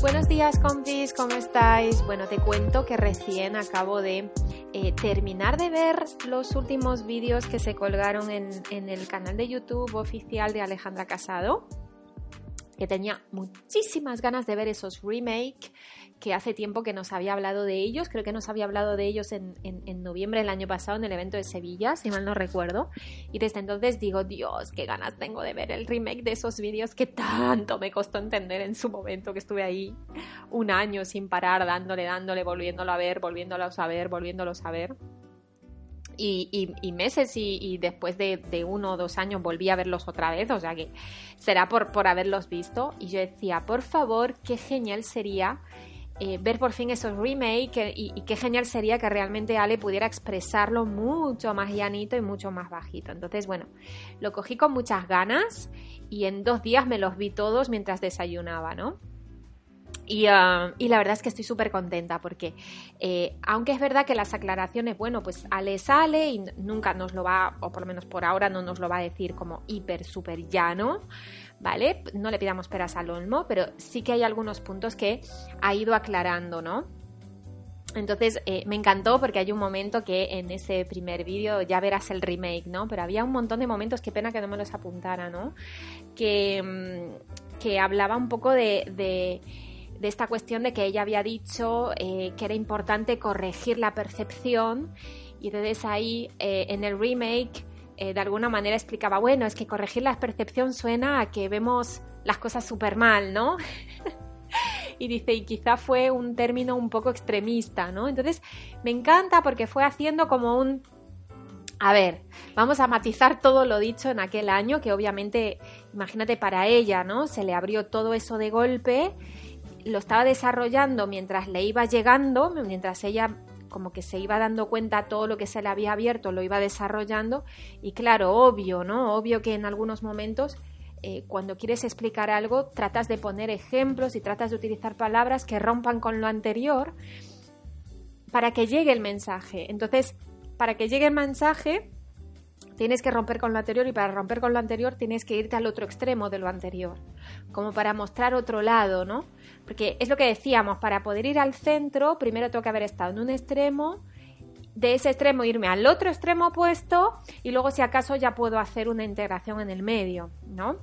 Buenos días, compis, ¿cómo estáis? Bueno, te cuento que recién acabo de eh, terminar de ver los últimos vídeos que se colgaron en, en el canal de YouTube oficial de Alejandra Casado que tenía muchísimas ganas de ver esos remake que hace tiempo que nos había hablado de ellos, creo que nos había hablado de ellos en, en, noviembre del año pasado en el evento de Sevilla, si mal no recuerdo, y desde entonces digo, Dios, qué ganas tengo de ver el remake de esos vídeos que tanto me costó entender en su momento, que estuve ahí un año sin parar, dándole, dándole, volviéndolo a ver, volviéndolo a ver, volviéndolo a ver y, meses y, después de, uno o dos años volví a verlos otra vez, o sea que será por, por haberlos visto. Y yo decía, por favor, qué genial sería eh, ver por fin esos remakes y, y, qué genial sería que realmente Ale pudiera expresarlo mucho más llanito y mucho más bajito. Entonces, bueno, lo cogí con muchas ganas y en dos días me los vi todos mientras desayunaba, ¿no? Um, y, la verdad es que estoy súper contenta porque, eh, aunque es verdad que las aclaraciones, bueno, pues Ale sale y nunca nos lo va, o por lo menos por ahora no nos lo va a decir como hiper, súper llano, ¿vale? No le pidamos peras al olmo, pero sí que hay algunos puntos que ha ido aclarando, ¿no? Entonces eh, me encantó porque hay un momento que en ese primer vídeo ya verás el remake, ¿no? Pero había un montón de momentos, qué pena que no me los apuntara, ¿no? Que, mm, que hablaba un poco de de esta cuestión de que ella había dicho eh, que era importante corregir la percepción y entonces ahí eh, en el remake eh, de alguna manera explicaba, bueno, es que corregir la percepción suena a que vemos las cosas súper mal, ¿no? y dice, y quizá fue un término un poco extremista, ¿no? Entonces me encanta porque fue haciendo como un... A ver, vamos a matizar todo lo dicho en aquel año, que obviamente, imagínate, para ella, ¿no? Se le abrió todo eso de golpe lo estaba desarrollando mientras le iba llegando, mientras ella como que se iba dando cuenta todo lo que se le había abierto, lo iba desarrollando y claro, obvio, ¿no? Obvio que en algunos momentos eh, cuando quieres explicar algo tratas de poner ejemplos y tratas de utilizar palabras que rompan con lo anterior para que llegue el mensaje. Entonces, para que llegue el mensaje, tienes que romper con lo anterior y para romper con lo anterior tienes que irte al otro extremo de lo anterior, como para mostrar otro lado, ¿no? Porque es lo que decíamos, para poder ir al centro, primero tengo que haber estado en un extremo, de ese extremo irme al otro extremo opuesto y luego si acaso ya puedo hacer una integración en el medio, ¿no?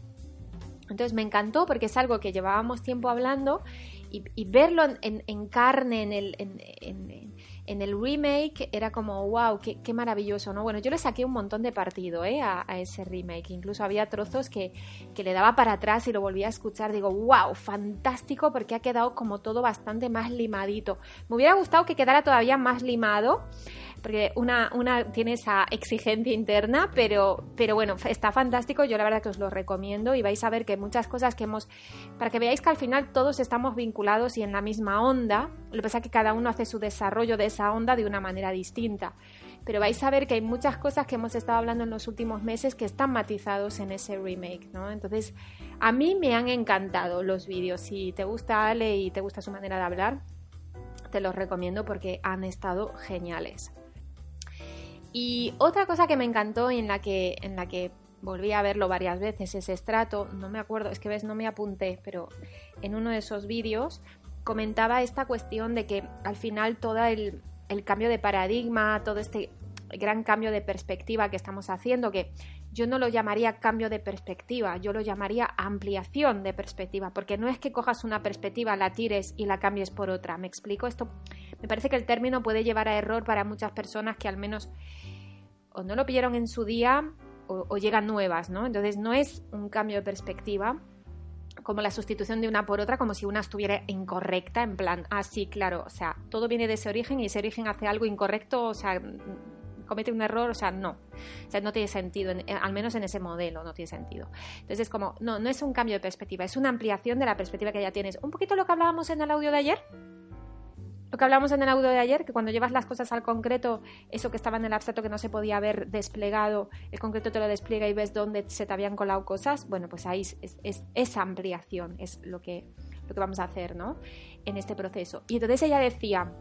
Entonces me encantó porque es algo que llevábamos tiempo hablando y, verlo en, carne, en el, en, el remake era como, wow, qué, maravilloso, ¿no? Bueno, yo le saqué un montón de partido ¿eh? a, ese remake, incluso había trozos que, que, le daba para atrás y lo volvía a escuchar, digo, wow, fantástico porque ha quedado como todo bastante más limadito. Me hubiera gustado que quedara todavía más limado, porque una, una tiene esa exigencia interna, pero, pero bueno, está fantástico, yo la verdad que os lo recomiendo y vais a ver que muchas cosas que hemos, para que veáis que al final todos estamos vinculados y en la misma onda, lo que pasa es que cada uno hace su desarrollo de esa onda de una manera distinta. Pero vais a ver que hay muchas cosas que hemos estado hablando en los últimos meses que están matizados en ese remake, ¿no? Entonces, a mí me han encantado los vídeos. Si te gusta Ale y te gusta su manera de hablar, te los recomiendo porque han estado geniales. Y otra cosa que me encantó y en la que, en la que volví a verlo varias veces, ese estrato, no me acuerdo, es que ves, no me apunté, pero en uno de esos vídeos comentaba esta cuestión de que al final todo el, el cambio de paradigma, todo este gran cambio de perspectiva que estamos haciendo, que yo no lo llamaría cambio de perspectiva, yo lo llamaría ampliación de perspectiva, porque no es que cojas una perspectiva, la tires y la cambies por otra. ¿Me explico? Esto me parece que el término puede llevar a error para muchas personas que al menos o no lo pillaron en su día o, llegan nuevas, ¿no? Entonces no es un cambio de perspectiva como la sustitución de una por otra, como si una estuviera incorrecta, en plan, ah, sí, claro, o sea, todo viene de ese origen y ese origen hace algo incorrecto, o sea, comete un error, o sea, no. O sea, no tiene sentido, al menos en ese modelo no tiene sentido. Entonces es como, no, no es un cambio de perspectiva, es una ampliación de la perspectiva que ya tienes. Un poquito lo que hablábamos en el audio de ayer, lo que hablamos en el audio de ayer, que cuando llevas las cosas al concreto, eso que estaba en el abstracto que no se podía haber desplegado, el concreto te lo despliega y ves dónde se te habían colado cosas, bueno, pues ahí es, esa ampliación, es lo que, lo que vamos a hacer, ¿no? En este proceso. Y entonces ella decía,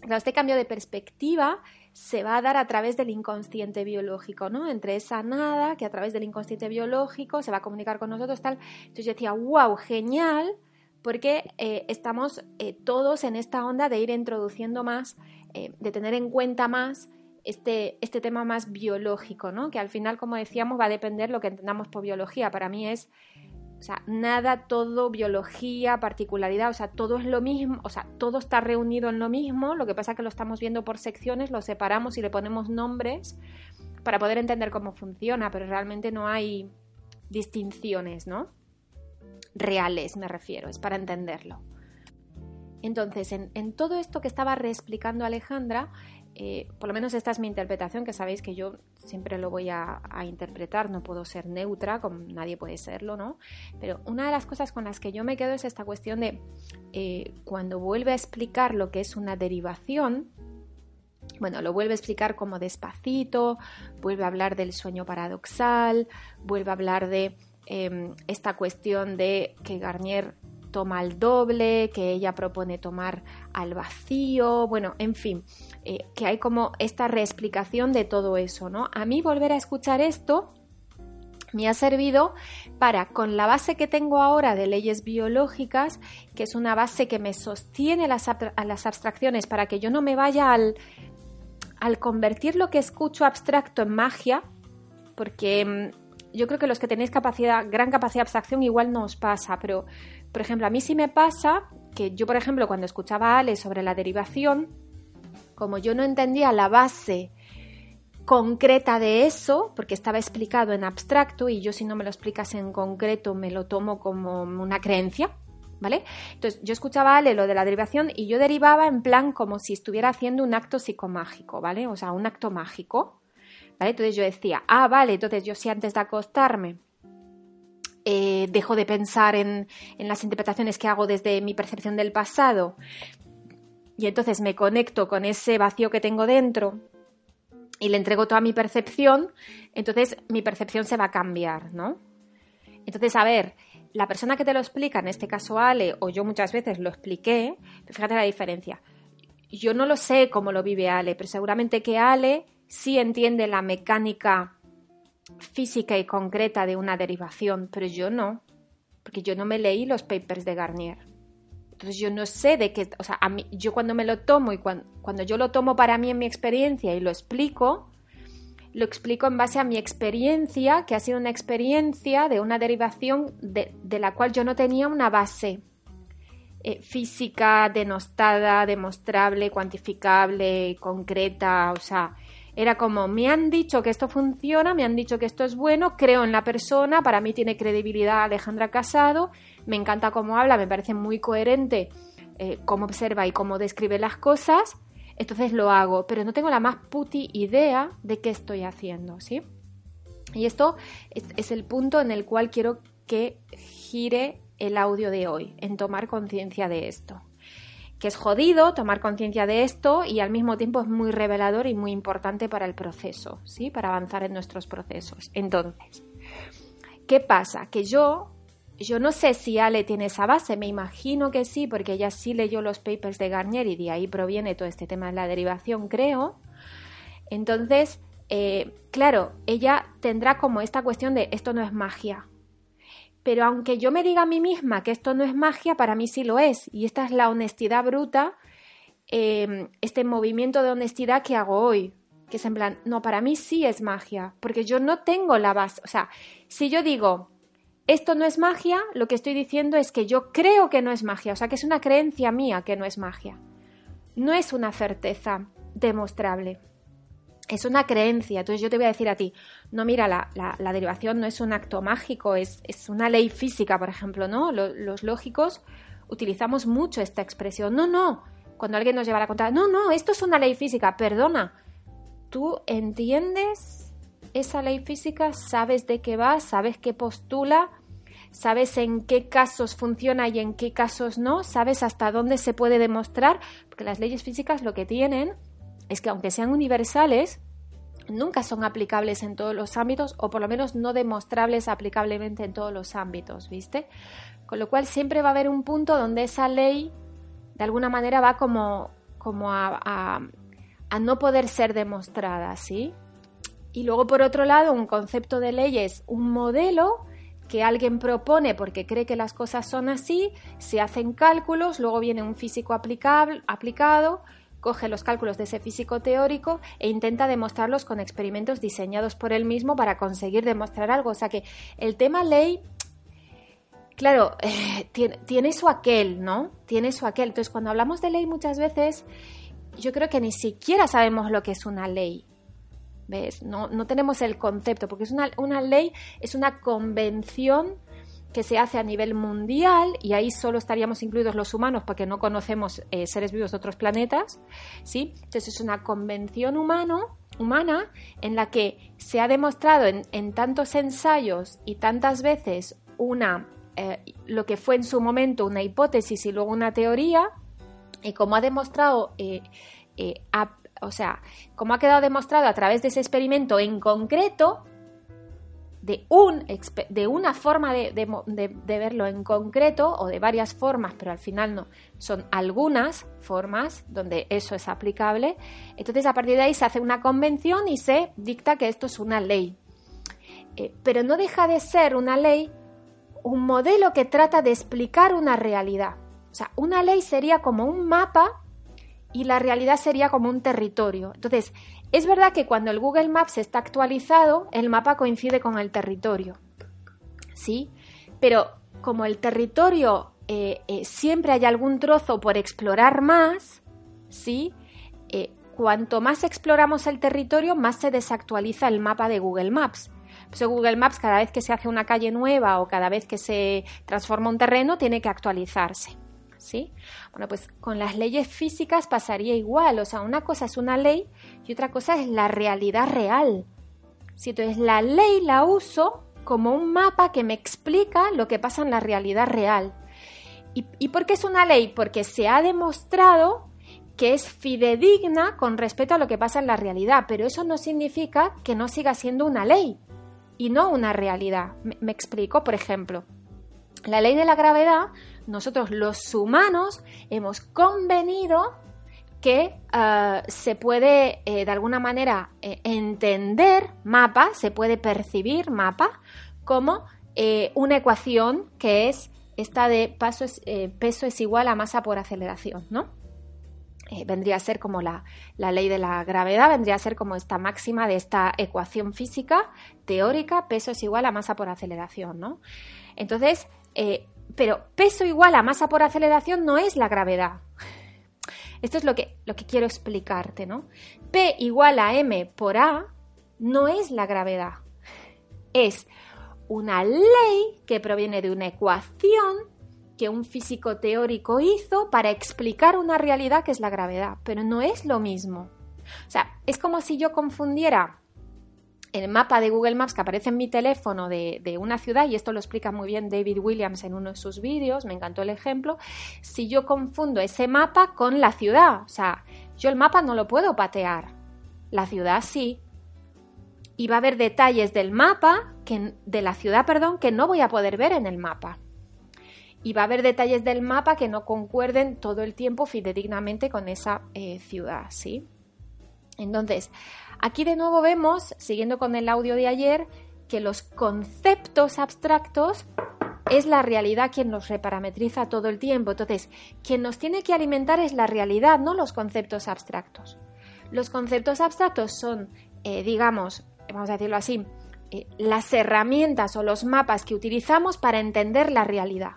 claro, este cambio de perspectiva se va a dar a través del inconsciente biológico, ¿no? Entre esa nada que a través del inconsciente biológico se va a comunicar con nosotros, tal. Entonces yo decía, wow, genial, porque eh, estamos eh, todos en esta onda de ir introduciendo más, eh, de tener en cuenta más este, este tema más biológico, ¿no? Que al final, como decíamos, va a depender lo que entendamos por biología. Para mí es, o sea, nada, todo, biología, particularidad, o sea, todo es lo mismo, o sea, todo está reunido en lo mismo, lo que pasa es que lo estamos viendo por secciones, lo separamos y le ponemos nombres para poder entender cómo funciona, pero realmente no hay distinciones, ¿no? Reales me refiero, es para entenderlo. Entonces, en, todo esto que estaba reexplicando Alejandra, eh, por lo menos esta es mi interpretación, que sabéis que yo siempre lo voy a, interpretar, no puedo ser neutra, como nadie puede serlo, ¿no? Pero una de las cosas con las que yo me quedo es esta cuestión de eh, cuando vuelve a explicar lo que es una derivación, bueno, lo vuelve a explicar como despacito, vuelve a hablar del sueño paradoxal, vuelve a hablar de Em, esta cuestión de que Garnier toma el doble, que ella propone tomar al vacío, bueno, en fin, eh, que hay como esta reexplicación de todo eso, ¿no? A mí volver a escuchar esto me ha servido para, con la base que tengo ahora de leyes biológicas, que es una base que me sostiene las, a las abstracciones para que yo no me vaya al, al convertir lo que escucho abstracto en magia, porque em, yo creo que los que tenéis capacidad, gran capacidad de abstracción igual no os pasa, pero por ejemplo, a mí sí me pasa que yo, por ejemplo, cuando escuchaba a Ale sobre la derivación, como yo no entendía la base concreta de eso, porque estaba explicado en abstracto y yo si no me lo explicas en concreto me lo tomo como una creencia, ¿vale? Entonces yo escuchaba a Ale lo de la derivación y yo derivaba en plan como si estuviera haciendo un acto psicomágico, ¿vale? O sea, un acto mágico. Entonces yo decía, ah, vale, entonces yo sí antes de acostarme eh, dejo de pensar en, las interpretaciones que hago desde mi percepción del pasado y entonces me conecto con ese vacío que tengo dentro y le entrego toda mi percepción, entonces mi percepción se va a cambiar, ¿no? Entonces, a ver, la persona que te lo explica, en este caso Ale, o yo muchas veces lo expliqué, fíjate la diferencia. Yo no lo sé cómo lo vive Ale, pero seguramente que Ale sí entiende la mecánica física y concreta de una derivación, pero yo no, porque yo no me leí los papers de Garnier. Entonces yo no sé de qué, o sea, a mí, yo cuando me lo tomo y cuando, yo lo tomo para mí en mi experiencia y lo explico, lo explico en base a mi experiencia, que ha sido una experiencia de una derivación de, de la cual yo no tenía una base eh, física denostada, demostrable, cuantificable, concreta, o sea, era como, me han dicho que esto funciona, me han dicho que esto es bueno, creo en la persona, para mí tiene credibilidad Alejandra Casado, me encanta cómo habla, me parece muy coherente eh, cómo observa y cómo describe las cosas, entonces lo hago, pero no tengo la más puti idea de qué estoy haciendo, ¿sí? Y esto es el punto en el cual quiero que gire el audio de hoy, en tomar conciencia de esto que es jodido tomar conciencia de esto y al mismo tiempo es muy revelador y muy importante para el proceso, ¿sí? Para avanzar en nuestros procesos. Entonces, ¿qué pasa? Que yo, yo no sé si Ale tiene esa base, me imagino que sí, porque ella sí leyó los papers de Garnier y de ahí proviene todo este tema de la derivación, creo. Entonces, eh, claro, ella tendrá como esta cuestión de esto no es magia, pero aunque yo me diga a mí misma que esto no es magia, para mí sí lo es. Y esta es la honestidad bruta, em, este movimiento de honestidad que hago hoy. Que es en plan, no, para mí sí es magia, porque yo no tengo la base. O sea, si yo digo, esto no es magia, lo que estoy diciendo es que yo creo que no es magia, o sea, que es una creencia mía que no es magia. No es una certeza demostrable es una creencia. Entonces yo te voy a decir a ti, no, mira, la, la, derivación no es un acto mágico, es, es una ley física, por ejemplo, ¿no? Los, lógicos utilizamos mucho esta expresión. No, no, cuando alguien nos lleva a contar, no, no, esto es una ley física, perdona. ¿Tú entiendes esa ley física? ¿Sabes de qué va? ¿Sabes qué postula? ¿Sabes en qué casos funciona y en qué casos no? ¿Sabes hasta dónde se puede demostrar? Porque las leyes físicas lo que tienen es que aunque sean universales, nunca son aplicables en todos los ámbitos o por lo menos no demostrables aplicablemente en todos los ámbitos, ¿viste? Con lo cual siempre va a haber un punto donde esa ley de alguna manera va como, como a, a no poder ser demostrada, ¿sí? Y luego por otro lado un concepto de ley es un modelo que alguien propone porque cree que las cosas son así, se hacen cálculos, luego viene un físico aplicable, aplicado, coge los cálculos de ese físico teórico e intenta demostrarlos con experimentos diseñados por él mismo para conseguir demostrar algo. O sea que el tema ley, claro, tiene, tiene, su aquel, ¿no? Tiene su aquel. Entonces, cuando hablamos de ley muchas veces, yo creo que ni siquiera sabemos lo que es una ley. ¿Ves? No, no tenemos el concepto, porque es una, una ley, es una convención que se hace a nivel mundial y ahí solo estaríamos incluidos los humanos porque no conocemos eh, seres vivos de otros planetas, ¿sí? Entonces es una convención humano, humana en la que se ha demostrado en, tantos ensayos y tantas veces una, eh, lo que fue en su momento una hipótesis y luego una teoría, y como ha demostrado, eh, o sea, como ha quedado demostrado a través de ese experimento en concreto, de, un, de una forma de, verlo en concreto o de varias formas, pero al final no, son algunas formas donde eso es aplicable. Entonces a partir de ahí se hace una convención y se dicta que esto es una ley. Eh, pero no deja de ser una ley un modelo que trata de explicar una realidad. O sea, una ley sería como un mapa y la realidad sería como un territorio. Entonces, es verdad que cuando el Google Maps está actualizado, el mapa coincide con el territorio. ¿Sí? Pero como el territorio eh, eh, siempre hay algún trozo por explorar más, ¿sí? Eh, cuanto más exploramos el territorio, más se desactualiza el mapa de Google Maps. Pues Google Maps, cada vez que se hace una calle nueva o cada vez que se transforma un terreno, tiene que actualizarse. ¿Sí? Bueno, pues con las leyes físicas pasaría igual, o sea, una cosa es una ley y otra cosa es la realidad real. Si entonces la ley la uso como un mapa que me explica lo que pasa en la realidad real. ¿Y, ¿Y por qué es una ley? Porque se ha demostrado que es fidedigna con respecto a lo que pasa en la realidad, pero eso no significa que no siga siendo una ley y no una realidad. me explico, por ejemplo, la ley de la gravedad nosotros los humanos hemos convenido que eh, se puede eh, de alguna manera eh, entender mapa, se puede percibir mapa como una ecuación que es esta de peso es igual a masa por aceleración, ¿no? vendría a ser como la, la, ley de la gravedad, vendría a ser como esta máxima de esta ecuación física teórica, peso es igual a masa por aceleración, ¿no? Entonces, pero peso igual a masa por aceleración no es la gravedad. Esto es lo que, lo que quiero explicarte, ¿no? P igual a m por a no es la gravedad. Es una ley que proviene de una ecuación que un físico teórico hizo para explicar una realidad que es la gravedad, pero no es lo mismo. O sea, es como si yo confundiera el mapa de Google Maps que aparece en mi teléfono de, una ciudad, y esto lo explica muy bien David Williams en uno de sus vídeos, me encantó el ejemplo, si yo confundo ese mapa con la ciudad, o sea, yo el mapa no lo puedo patear, la ciudad sí, y va a haber detalles del mapa, que, de la ciudad, perdón, que no voy a poder ver en el mapa. Y va a haber detalles del mapa que no concuerden todo el tiempo fidedignamente con esa eh, ciudad, ¿sí? Entonces, Aquí de nuevo vemos, siguiendo con el audio de ayer, que los conceptos abstractos es la realidad quien nos reparametriza todo el tiempo. Entonces, quien nos tiene que alimentar es la realidad, no los conceptos abstractos. Los conceptos abstractos son, eh, digamos, vamos a decirlo así, eh, las herramientas o los mapas que utilizamos para entender la realidad.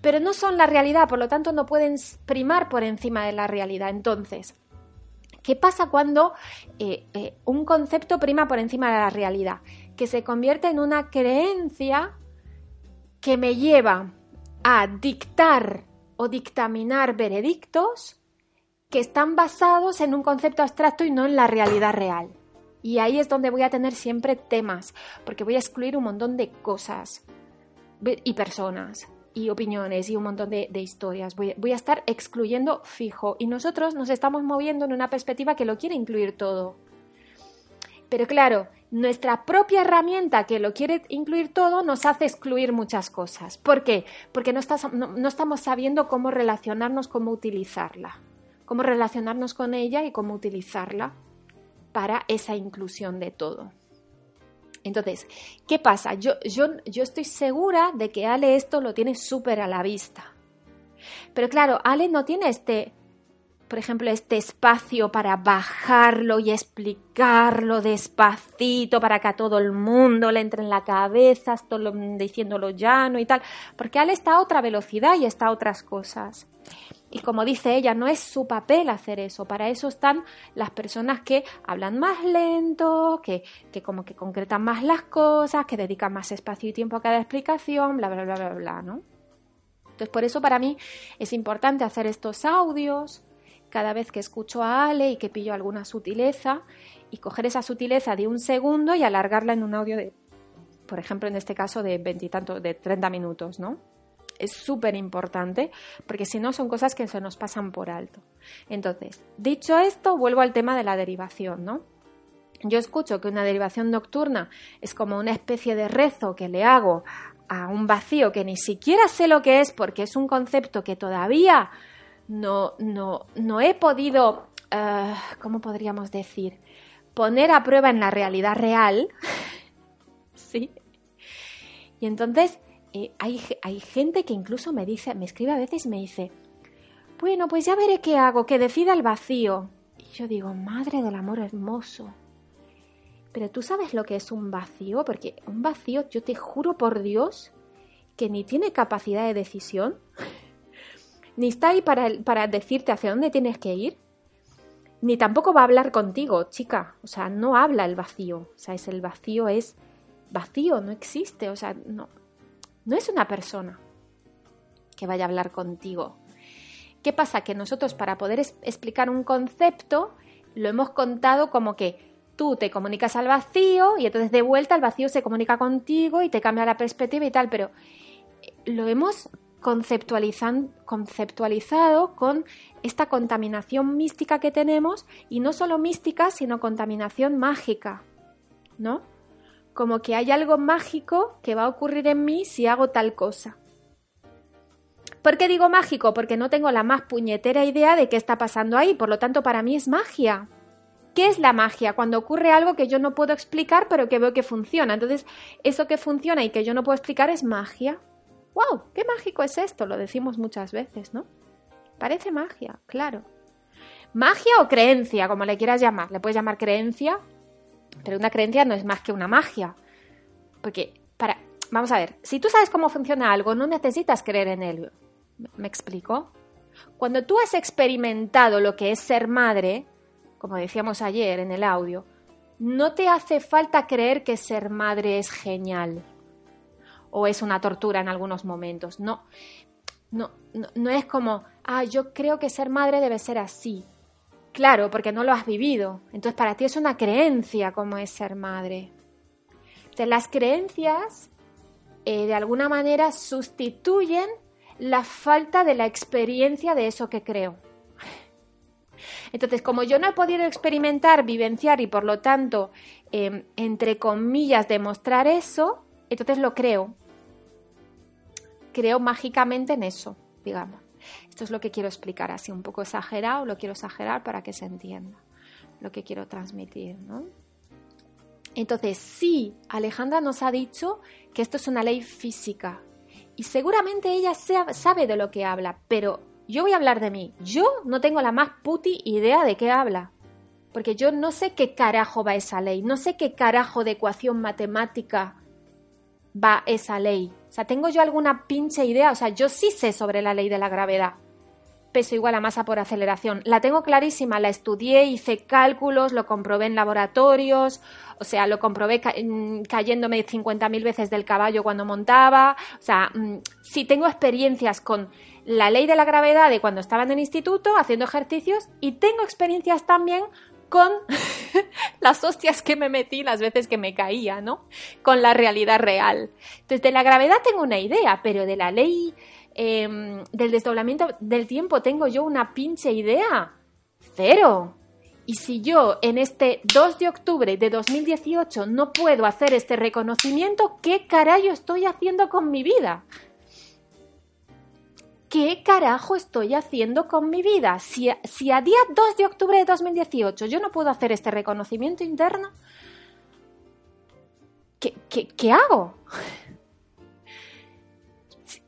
Pero no son la realidad, por lo tanto no pueden primar por encima de la realidad. Entonces, ¿Qué pasa cuando eh, eh, un concepto prima por encima de la realidad? Que se convierte en una creencia que me lleva a dictar o dictaminar veredictos que están basados en un concepto abstracto y no en la realidad real. Y ahí es donde voy a tener siempre temas, porque voy a excluir un montón de cosas y personas y opiniones y un montón de, historias. Voy, a estar excluyendo fijo y nosotros nos estamos moviendo en una perspectiva que lo quiere incluir todo. Pero claro, nuestra propia herramienta que lo quiere incluir todo nos hace excluir muchas cosas. ¿Por qué? Porque no, no estamos sabiendo cómo relacionarnos, cómo utilizarla, cómo relacionarnos con ella y cómo utilizarla para esa inclusión de todo. Entonces, ¿qué pasa? Yo, yo, yo estoy segura de que Ale esto lo tiene súper a la vista. Pero claro, Ale no tiene este, por ejemplo, este espacio para bajarlo y explicarlo despacito para que a todo el mundo le entre en la cabeza, diciéndolo llano y tal, porque Ale está a otra velocidad y está a otras cosas. Y como dice ella, no es su papel hacer eso. Para eso están las personas que hablan más lento, que, que como que concretan más las cosas, que dedican más espacio y tiempo a cada explicación, bla, bla, bla, bla, bla, ¿no? Entonces, por eso para mí es importante hacer estos audios cada vez que escucho a Ale y que pillo alguna sutileza y coger esa sutileza de un segundo y alargarla en un audio de, por ejemplo, en este caso de veintitantos, de 30 minutos, ¿no? es súper importante porque si no son cosas que se nos pasan por alto. Entonces, dicho esto, vuelvo al tema de la derivación, ¿no? Yo escucho que una derivación nocturna es como una especie de rezo que le hago a un vacío que ni siquiera sé lo que es porque es un concepto que todavía no, no, no he podido, uh, ¿cómo podríamos decir? Poner a prueba en la realidad real. ¿Sí? Y entonces eh, hay, hay gente que incluso me dice, me escribe a veces me dice, bueno, pues ya veré qué hago, que decida el vacío. Y yo digo, madre del amor hermoso. Pero tú sabes lo que es un vacío, porque un vacío, yo te juro por Dios, que ni tiene capacidad de decisión, ni está ahí para, para decirte hacia dónde tienes que ir, ni tampoco va a hablar contigo, chica. O sea, no habla el vacío. O sea, es el vacío es vacío, no existe. O sea, no, no es una persona que vaya a hablar contigo. ¿Qué pasa? Que nosotros para poder explicar un concepto lo hemos contado como que tú te comunicas al vacío y entonces de vuelta el vacío se comunica contigo y te cambia la perspectiva y tal, pero eh, lo hemos conceptualizado con esta contaminación mística que tenemos y no solo mística, sino contaminación mágica, ¿no? como que hay algo mágico que va a ocurrir en mí si hago tal cosa. ¿Por qué digo mágico? Porque no tengo la más puñetera idea de qué está pasando ahí, por lo tanto para mí es magia. ¿Qué es la magia? Cuando ocurre algo que yo no puedo explicar pero que veo que funciona. Entonces, eso que funciona y que yo no puedo explicar es magia. ¡Wow! ¡Qué mágico es esto! Lo decimos muchas veces, ¿no? Parece magia, claro. Magia o creencia, como le quieras llamar. Le puedes llamar creencia pero una creencia no es más que una magia. Porque, para, vamos a ver, si tú sabes cómo funciona algo, no necesitas creer en él. ¿Me explico? Cuando tú has experimentado lo que es ser madre, como decíamos ayer en el audio, no te hace falta creer que ser madre es genial o es una tortura en algunos momentos. No, no, no, es como, ah, yo creo que ser madre debe ser así. Claro, porque no lo has vivido. Entonces para ti es una creencia como es ser madre. Entonces las creencias eh, de alguna manera sustituyen la falta de la experiencia de eso que creo. Entonces, como yo no he podido experimentar, vivenciar y por lo tanto, em, entre comillas, demostrar eso, entonces lo creo. Creo mágicamente en eso, digamos. Esto es lo que quiero explicar, así un poco exagerado, lo quiero exagerar para que se entienda lo que quiero transmitir, ¿no? Entonces, sí, Alejandra nos ha dicho que esto es una ley física y seguramente ella sabe de lo que habla, pero yo voy a hablar de mí. Yo no tengo la más puti idea de qué habla, porque yo no sé qué carajo va esa ley, no sé qué carajo de ecuación matemática va esa ley. O sea, ¿tengo yo alguna pinche idea? O sea, yo sí sé sobre la ley de la gravedad. Peso igual a masa por aceleración. La tengo clarísima, la estudié, hice cálculos, lo comprobé en laboratorios, o sea, lo comprobé mm, cayéndome 50.000 veces del caballo cuando montaba. O sea, mm, sí tengo experiencias con la ley de la gravedad de cuando estaba en el instituto haciendo ejercicios y tengo experiencias también con las hostias que me metí las veces que me caía, ¿no? Con la realidad real. Entonces, de la gravedad tengo una idea, pero de la ley em, del desdoblamiento del tiempo tengo yo una pinche idea. Cero. Y si yo en este 2 de octubre de 2018 no puedo hacer este reconocimiento, ¿qué carajo estoy haciendo con mi vida? ¿Qué carajo estoy haciendo con mi vida? Si, si, a día 2 de octubre de 2018 yo no puedo hacer este reconocimiento interno, ¿qué, qué hago?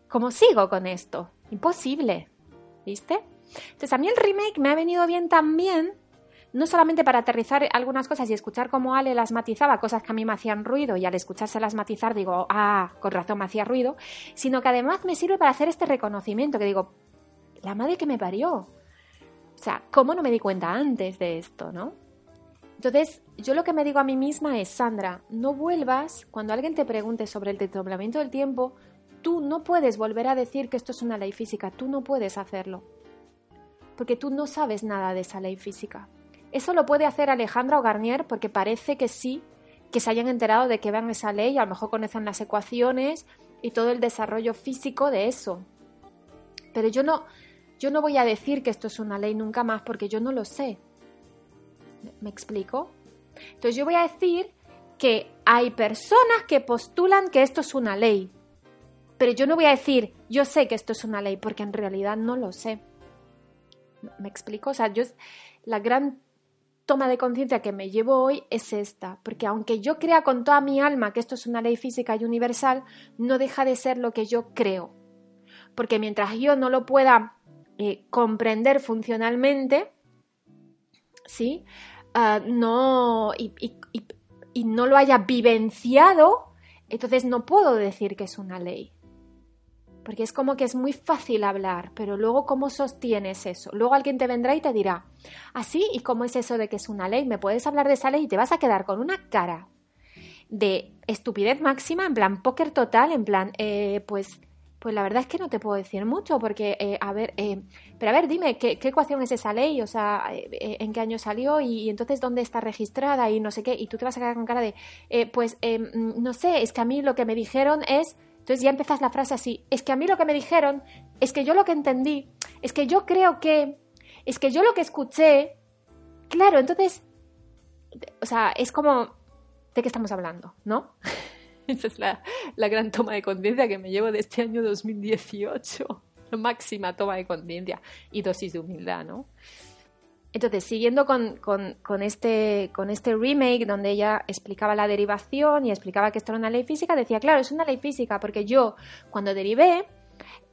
¿Cómo sigo con esto? Imposible, ¿viste? Entonces a mí el remake me ha venido bien también, no solamente para aterrizar algunas cosas y escuchar cómo Ale las matizaba, cosas que a mí me hacían ruido y al escuchárselas matizar digo, ah, con razón me hacía ruido, sino que además me sirve para hacer este reconocimiento, que digo, la madre que me parió. O sea, ¿cómo no me di cuenta antes de esto, no? Entonces, yo lo que me digo a mí misma es, Sandra, no vuelvas, cuando alguien te pregunte sobre el desdoblamiento del tiempo, Tú no puedes volver a decir que esto es una ley física, tú no puedes hacerlo, porque tú no sabes nada de esa ley física. Eso lo puede hacer Alejandra o Garnier porque parece que sí, que se hayan enterado de que vean esa ley, a lo mejor conocen las ecuaciones y todo el desarrollo físico de eso. Pero yo no, yo no voy a decir que esto es una ley nunca más porque yo no lo sé. ¿Me explico? Entonces yo voy a decir que hay personas que postulan que esto es una ley, pero yo no voy a decir, yo sé que esto es una ley, porque en realidad no lo sé. ¿Me explico? O sea, yo, la gran toma de conciencia que me llevo hoy es esta, porque aunque yo crea con toda mi alma que esto es una ley física y universal, no deja de ser lo que yo creo. Porque mientras yo no lo pueda eh, comprender funcionalmente, ¿sí? Ah, no, y, y no lo haya vivenciado, entonces no puedo decir que es una ley. Porque es como que es muy fácil hablar, pero luego cómo sostienes eso. Luego alguien te vendrá y te dirá, así, ¿y cómo es eso de que es una ley? ¿Me puedes hablar de esa ley? Y te vas a quedar con una cara de estupidez máxima, en plan póker total, en plan, eh, pues, pues la verdad es que no te puedo decir mucho, porque, eh, a ver, eh, pero a ver, dime, ¿qué, ecuación es esa ley? O sea, ¿en qué año salió? Y, y, entonces, ¿dónde está registrada? Y no sé qué. Y tú te vas a quedar con cara de, pues, no sé, es que a mí lo que me dijeron es entonces ya empezas la frase así, es que a mí lo que me dijeron, es que yo lo que entendí, es que yo creo que, es que yo lo que escuché, claro, entonces, o sea, es como, ¿de qué estamos hablando? ¿No? Esa es la, la gran toma de conciencia que me llevo de este año 2018, la máxima toma de conciencia y dosis de humildad, ¿no? Entonces, siguiendo con, este, con este remake donde ella explicaba la derivación y explicaba que esto era una ley física, decía, claro, es una ley física porque yo cuando derivé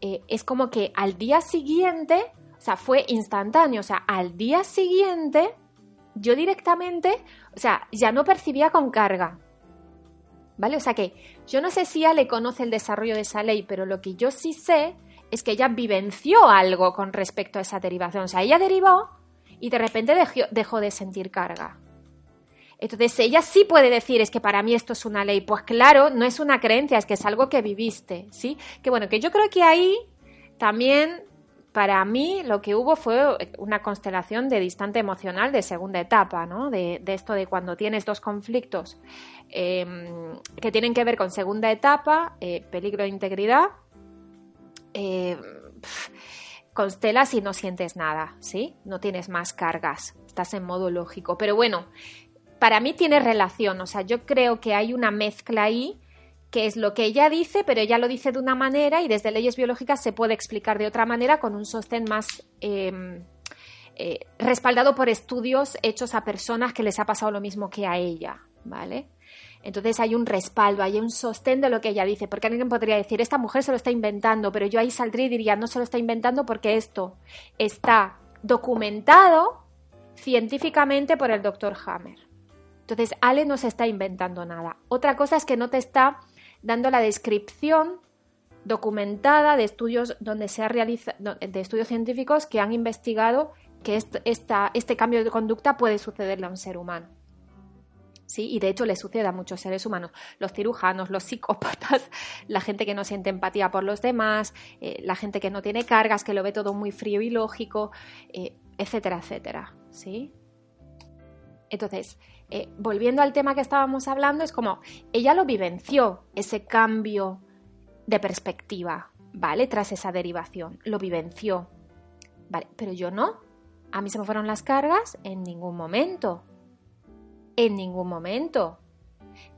eh, es como que al día siguiente, o sea, fue instantáneo, o sea, al día siguiente yo directamente, o sea, ya no percibía con carga. ¿Vale? O sea que yo no sé si ella le conoce el desarrollo de esa ley, pero lo que yo sí sé es que ella vivenció algo con respecto a esa derivación. O sea, ella derivó y de repente dejó, de sentir carga. Entonces ella sí puede decir, es que para mí esto es una ley. Pues claro, no es una creencia, es que es algo que viviste, ¿sí? Que bueno, que yo creo que ahí también para mí lo que hubo fue una constelación de distante emocional de segunda etapa, ¿no? De, esto de cuando tienes dos conflictos em, que tienen que ver con segunda etapa, eh, peligro de integridad. Eh, constelas y no sientes nada, ¿sí? No tienes más cargas, estás en modo lógico. Pero bueno, para mí tiene relación, o sea, yo creo que hay una mezcla ahí que es lo que ella dice, pero ella lo dice de una manera y desde leyes biológicas se puede explicar de otra manera con un sostén más em, eh, respaldado por estudios hechos a personas que les ha pasado lo mismo que a ella, ¿vale? Entonces hay un respaldo, hay un sostén de lo que ella dice, porque alguien podría decir, esta mujer se lo está inventando, pero yo ahí saldría y diría, no se lo está inventando porque esto está documentado científicamente por el doctor Hammer. Entonces, Ale no se está inventando nada. Otra cosa es que no te está dando la descripción documentada de estudios donde se ha realizado, de estudios científicos que han investigado que este cambio de conducta puede sucederle a un ser humano. Y de hecho le sucede a muchos seres humanos, los cirujanos, los psicópatas, la gente que no siente empatía por los demás, eh, la gente que no tiene cargas, que lo ve todo muy frío y lógico, eh, etcétera, etcétera, ¿sí? Entonces, eh, volviendo al tema que estábamos hablando, es como ella lo vivenció, ese cambio de perspectiva, ¿vale? Tras esa derivación, lo vivenció, ¿vale? Pero yo no. A mí se me fueron las cargas en ningún momento, en ningún momento.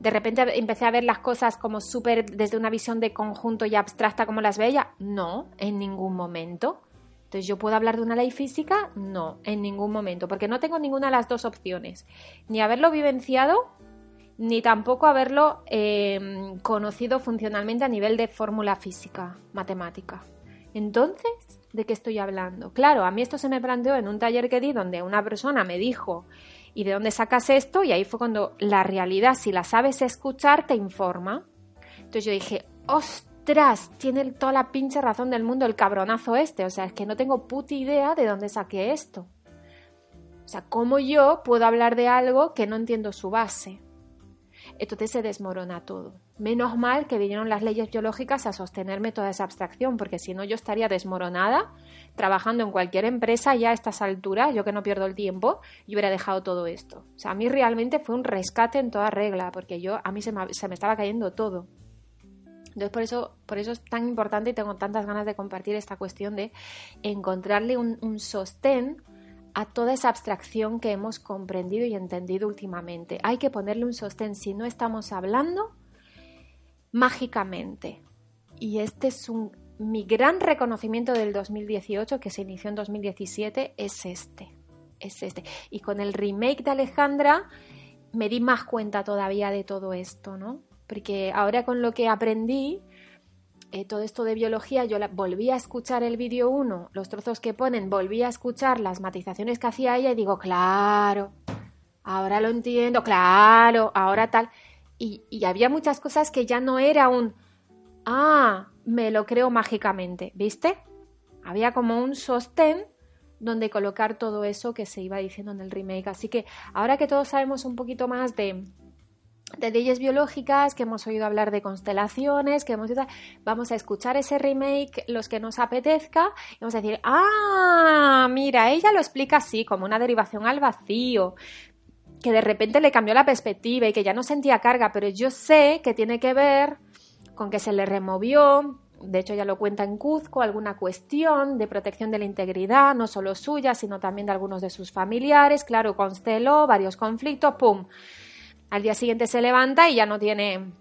De repente empecé a ver las cosas como súper desde una visión de conjunto y abstracta como las veía. No, en ningún momento. Entonces, ¿yo puedo hablar de una ley física? No, en ningún momento, porque no tengo ninguna de las dos opciones. Ni haberlo vivenciado, ni tampoco haberlo em, conocido funcionalmente a nivel de fórmula física, matemática. Entonces, ¿de qué estoy hablando? Claro, a mí esto se me planteó en un taller que di donde una persona me dijo, ¿y de dónde sacas esto? Y ahí fue cuando la realidad, si la sabes escuchar, te informa. Entonces yo dije, ostras, tiene toda la pinche razón del mundo el cabronazo este. O sea, es que no tengo puta idea de dónde saqué esto. O sea, ¿cómo yo puedo hablar de algo que no entiendo su base? Entonces se desmorona todo. Menos mal que vinieron las leyes biológicas a sostenerme toda esa abstracción, porque si no yo estaría desmoronada trabajando en cualquier empresa ya a estas alturas, yo que no pierdo el tiempo, y hubiera dejado todo esto. O sea, a mí realmente fue un rescate en toda regla, porque yo a mí se me, estaba cayendo todo. Entonces, por eso, por eso es tan importante y tengo tantas ganas de compartir esta cuestión de encontrarle un sostén a toda esa abstracción que hemos comprendido y entendido últimamente. Hay que ponerle un sostén si no estamos hablando mágicamente. Y este es un, mi gran reconocimiento del 2018, que se inició en 2017, es este. Es este. Y con el remake de Alejandra me di más cuenta todavía de todo esto, ¿no? Porque ahora con lo que aprendí, eh, todo esto de biología, yo volví a escuchar el vídeo 1, los trozos que ponen, volví a escuchar las matizaciones que hacía ella y digo, claro, ahora lo entiendo, claro, ahora tal. Y, y había muchas cosas que ya no era un, ah, me lo creo mágicamente, ¿viste? Había como un sostén donde colocar todo eso que se iba diciendo en el remake. Así que ahora que todos sabemos un poquito más de, de leyes biológicas, que hemos oído hablar de constelaciones, que hemos vamos a escuchar ese remake los que nos apetezca y vamos a decir, ah, mira, ella lo explica así, como una derivación al vacío, que de repente le cambió la perspectiva y que ya no sentía carga, pero yo sé que tiene que ver con que se le removió, de hecho ya lo cuenta en Cuzco, alguna cuestión de protección de la integridad, no solo suya, sino también de algunos de sus familiares, claro, consteló varios conflictos, ¡pum! al día siguiente se levanta y ya no tiene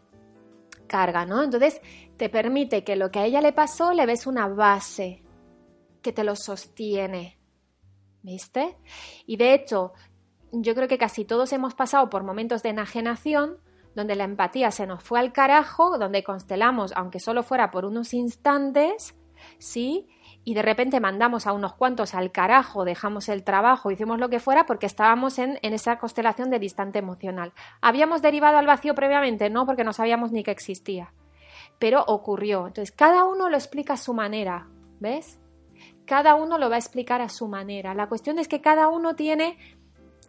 carga, ¿no? Entonces te permite que lo que a ella le pasó le ves una base que te lo sostiene, ¿viste? Y de hecho, yo creo que casi todos hemos pasado por momentos de enajenación donde la empatía se nos fue al carajo, donde constelamos, aunque solo fuera por unos instantes, ¿sí? y de repente mandamos a unos cuantos al carajo, dejamos el trabajo, hicimos lo que fuera porque estábamos en, esa constelación de distante emocional. ¿Habíamos derivado al vacío previamente? No, porque no sabíamos ni que existía. Pero ocurrió. Entonces, cada uno lo explica a su manera, ¿ves? Cada uno lo va a explicar a su manera. La cuestión es que cada uno tiene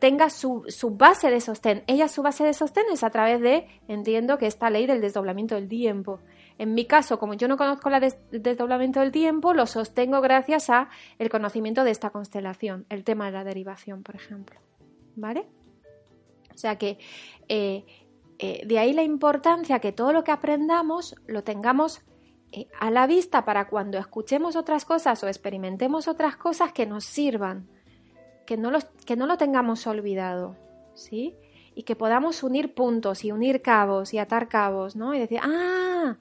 tenga su, su, base de sostén. Ella su base de sostén es a través de, entiendo que esta ley del desdoblamiento del tiempo. En mi caso, como yo no conozco el desdoblamiento del tiempo, lo sostengo gracias a el conocimiento de esta constelación, el tema de la derivación, por ejemplo. ¿Vale? O sea que eh, eh, de ahí la importancia que todo lo que aprendamos lo tengamos eh, a la vista para cuando escuchemos otras cosas o experimentemos otras cosas que nos sirvan, que no, que no lo tengamos olvidado, ¿sí? Y que podamos unir puntos y unir cabos y atar cabos, ¿no? Y decir, ah,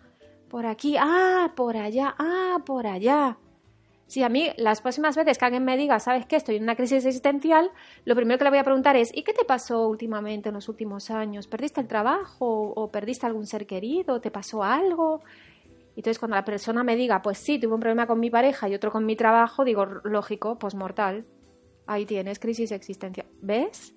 por aquí, ah, por allá, ah, por allá. Si a mí las próximas veces que alguien me diga, ¿sabes qué? Estoy en una crisis existencial, lo primero que le voy a preguntar es, ¿y qué te pasó últimamente en los últimos años? ¿Perdiste el trabajo o perdiste algún ser querido? ¿Te pasó algo? Entonces cuando la persona me diga, pues sí, tuve un problema con mi pareja y otro con mi trabajo, digo, lógico, pues mortal. Ahí tienes crisis existencial. ¿Ves?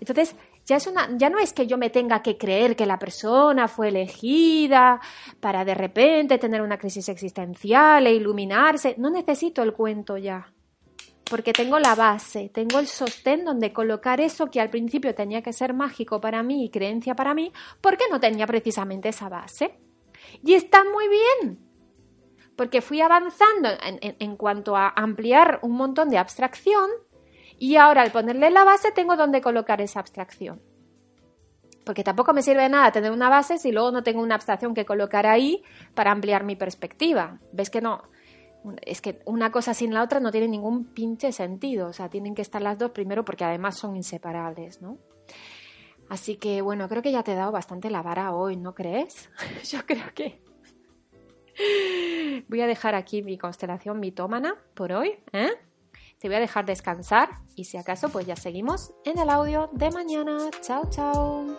Entonces, ya, es una, ya no es que yo me tenga que creer que la persona fue elegida para de repente tener una crisis existencial e iluminarse. No necesito el cuento ya. Porque tengo la base, tengo el sostén donde colocar eso que al principio tenía que ser mágico para mí y creencia para mí, porque no tenía precisamente esa base. Y está muy bien, porque fui avanzando en, cuanto a ampliar un montón de abstracción y ahora al ponerle la base tengo donde colocar esa abstracción. Porque tampoco me sirve de nada tener una base si luego no tengo una abstracción que colocar ahí para ampliar mi perspectiva. ¿Ves que no? Es que una cosa sin la otra no tiene ningún pinche sentido. O sea, tienen que estar las dos primero porque además son inseparables, ¿no? Así que bueno, creo que ya te he dado bastante la vara hoy, ¿no crees? Yo creo que voy a dejar aquí mi constelación mitómana por hoy, ¿eh? Te voy a dejar descansar y si acaso pues ya seguimos en el audio de mañana. Chao, chao.